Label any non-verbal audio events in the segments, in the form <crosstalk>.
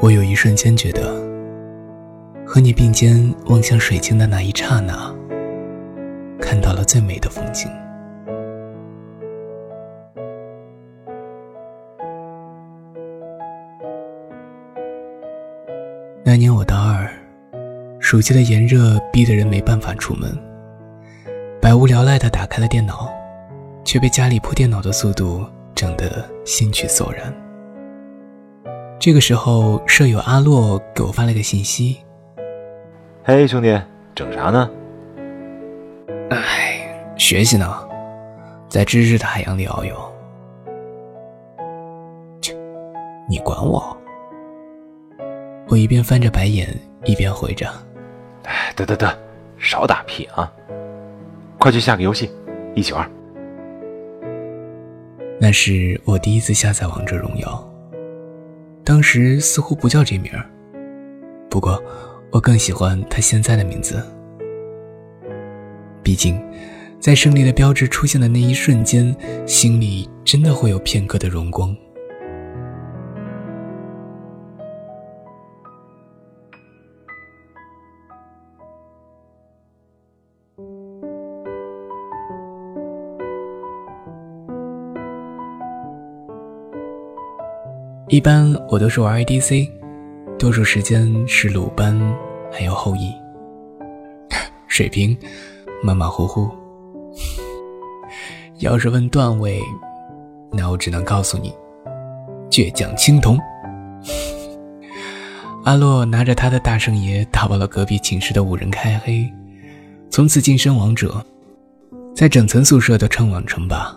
我有一瞬间觉得，和你并肩望向水晶的那一刹那，看到了最美的风景。那年我大二，暑期的炎热逼得人没办法出门，百无聊赖的打开了电脑，却被家里破电脑的速度整得兴趣索然。这个时候，舍友阿洛给我发了个信息：“嘿，兄弟，整啥呢？”“哎，学习呢，在知识的海洋里遨游。”“切，你管我！”我一边翻着白眼，一边回着：“哎，得得得，少打屁啊！快去下个游戏，一起玩。”那是我第一次下载王者荣耀。当时似乎不叫这名儿，不过我更喜欢它现在的名字。毕竟，在胜利的标志出现的那一瞬间，心里真的会有片刻的荣光。一般我都是玩 ADC，多数时间是鲁班，还有后羿。<laughs> 水平马马虎虎。<laughs> 要是问段位，那我只能告诉你，倔强青铜。<laughs> 阿洛拿着他的大圣爷打爆了隔壁寝室的五人开黑，从此晋升王者，在整层宿舍都称王称霸。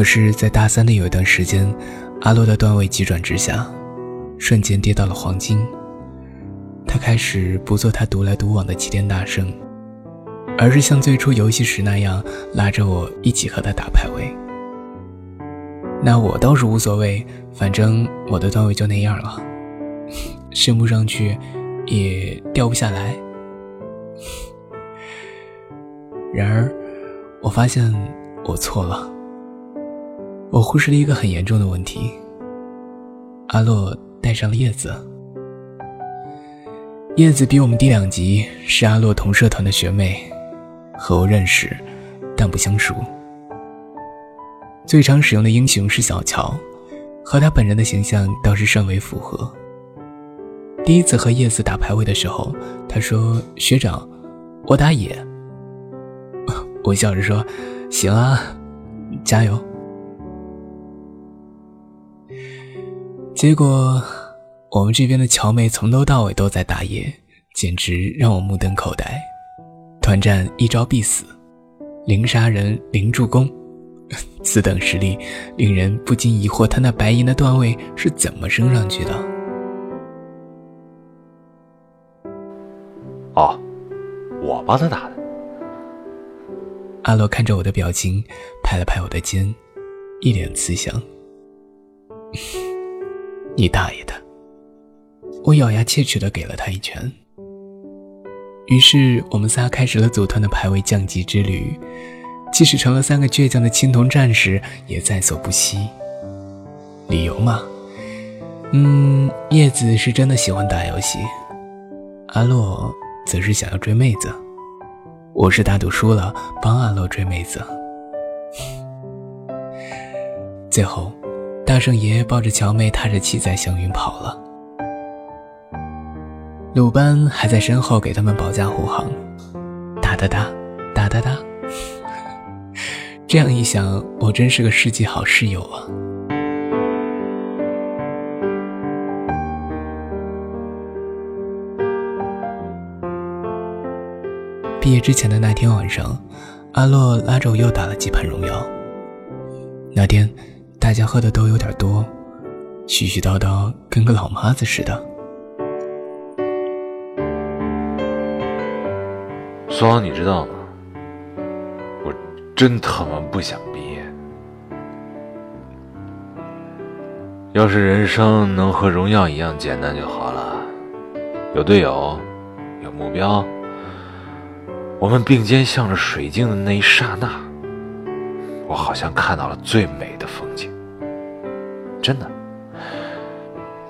可是，在大三的有一段时间，阿洛的段位急转直下，瞬间跌到了黄金。他开始不做他独来独往的齐天大圣，而是像最初游戏时那样，拉着我一起和他打排位。那我倒是无所谓，反正我的段位就那样了，<laughs> 升不上去，也掉不下来。<laughs> 然而，我发现我错了。我忽视了一个很严重的问题。阿洛带上了叶子，叶子比我们低两级，是阿洛同社团的学妹，和我认识，但不相熟。最常使用的英雄是小乔，和他本人的形象倒是甚为符合。第一次和叶子打排位的时候，他说：“学长，我打野。<laughs> ”我笑着说：“行啊，加油。”结果，我们这边的乔妹从头到尾都在打野，简直让我目瞪口呆。团战一招必死，零杀人零助攻，<laughs> 此等实力令人不禁疑惑：他那白银的段位是怎么升上去的？哦，我帮他打的。阿洛看着我的表情，拍了拍我的肩，一脸慈祥。你大爷的！我咬牙切齿的给了他一拳。于是我们仨开始了组团的排位降级之旅，即使成了三个倔强的青铜战士，也在所不惜。理由嘛，嗯，叶子是真的喜欢打游戏，阿洛则是想要追妹子，我是打赌输了帮阿洛追妹子。<laughs> 最后。大圣爷抱着乔妹，踏着七彩祥云跑了。鲁班还在身后给他们保驾护航，哒哒哒，哒哒哒。<laughs> 这样一想，我真是个世纪好室友啊！毕业之前的那天晚上，阿洛拉着我又打了几盘荣耀。那天。大家喝的都有点多，絮絮叨叨，跟个老妈子似的。双，你知道吗？我真他妈不想毕业。要是人生能和荣耀一样简单就好了，有队友，有目标，我们并肩向着水晶的那一刹那，我好像看到了最美的风景，真的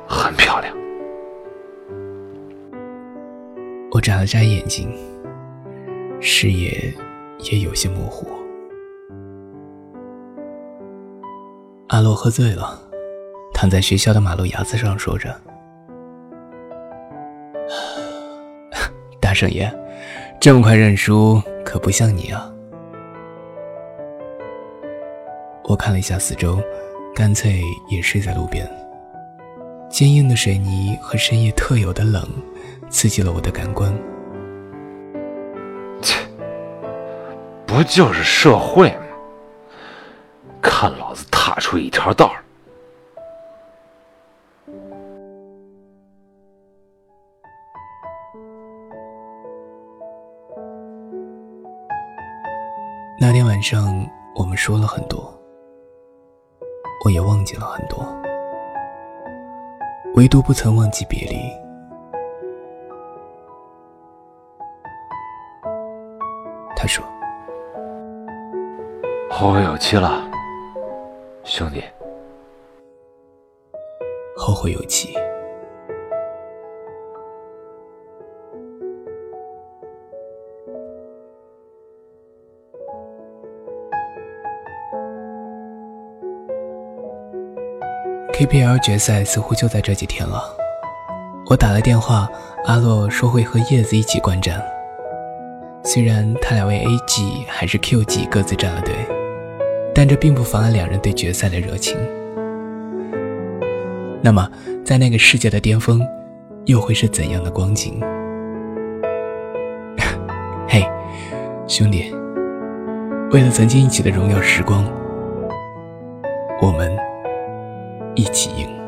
很漂亮。我眨了眨眼睛，视野也有些模糊。阿洛喝醉了。躺在学校的马路牙子上，说着：“ <laughs> 大圣爷，这么快认输，可不像你啊。”我看了一下四周，干脆也睡在路边。坚硬的水泥和深夜特有的冷，刺激了我的感官。切，不就是社会吗？看老子踏出一条道儿！那天晚上，我们说了很多，我也忘记了很多，唯独不曾忘记别离。他说：“后会有期了，兄弟。”后会有期。KPL 决赛似乎就在这几天了。我打了电话，阿洛说会和叶子一起观战。虽然他俩为 A G 还是 Q G 各自站了队，但这并不妨碍两人对决赛的热情。那么，在那个世界的巅峰，又会是怎样的光景？<laughs> 嘿，兄弟，为了曾经一起的荣耀时光，我们。一起赢。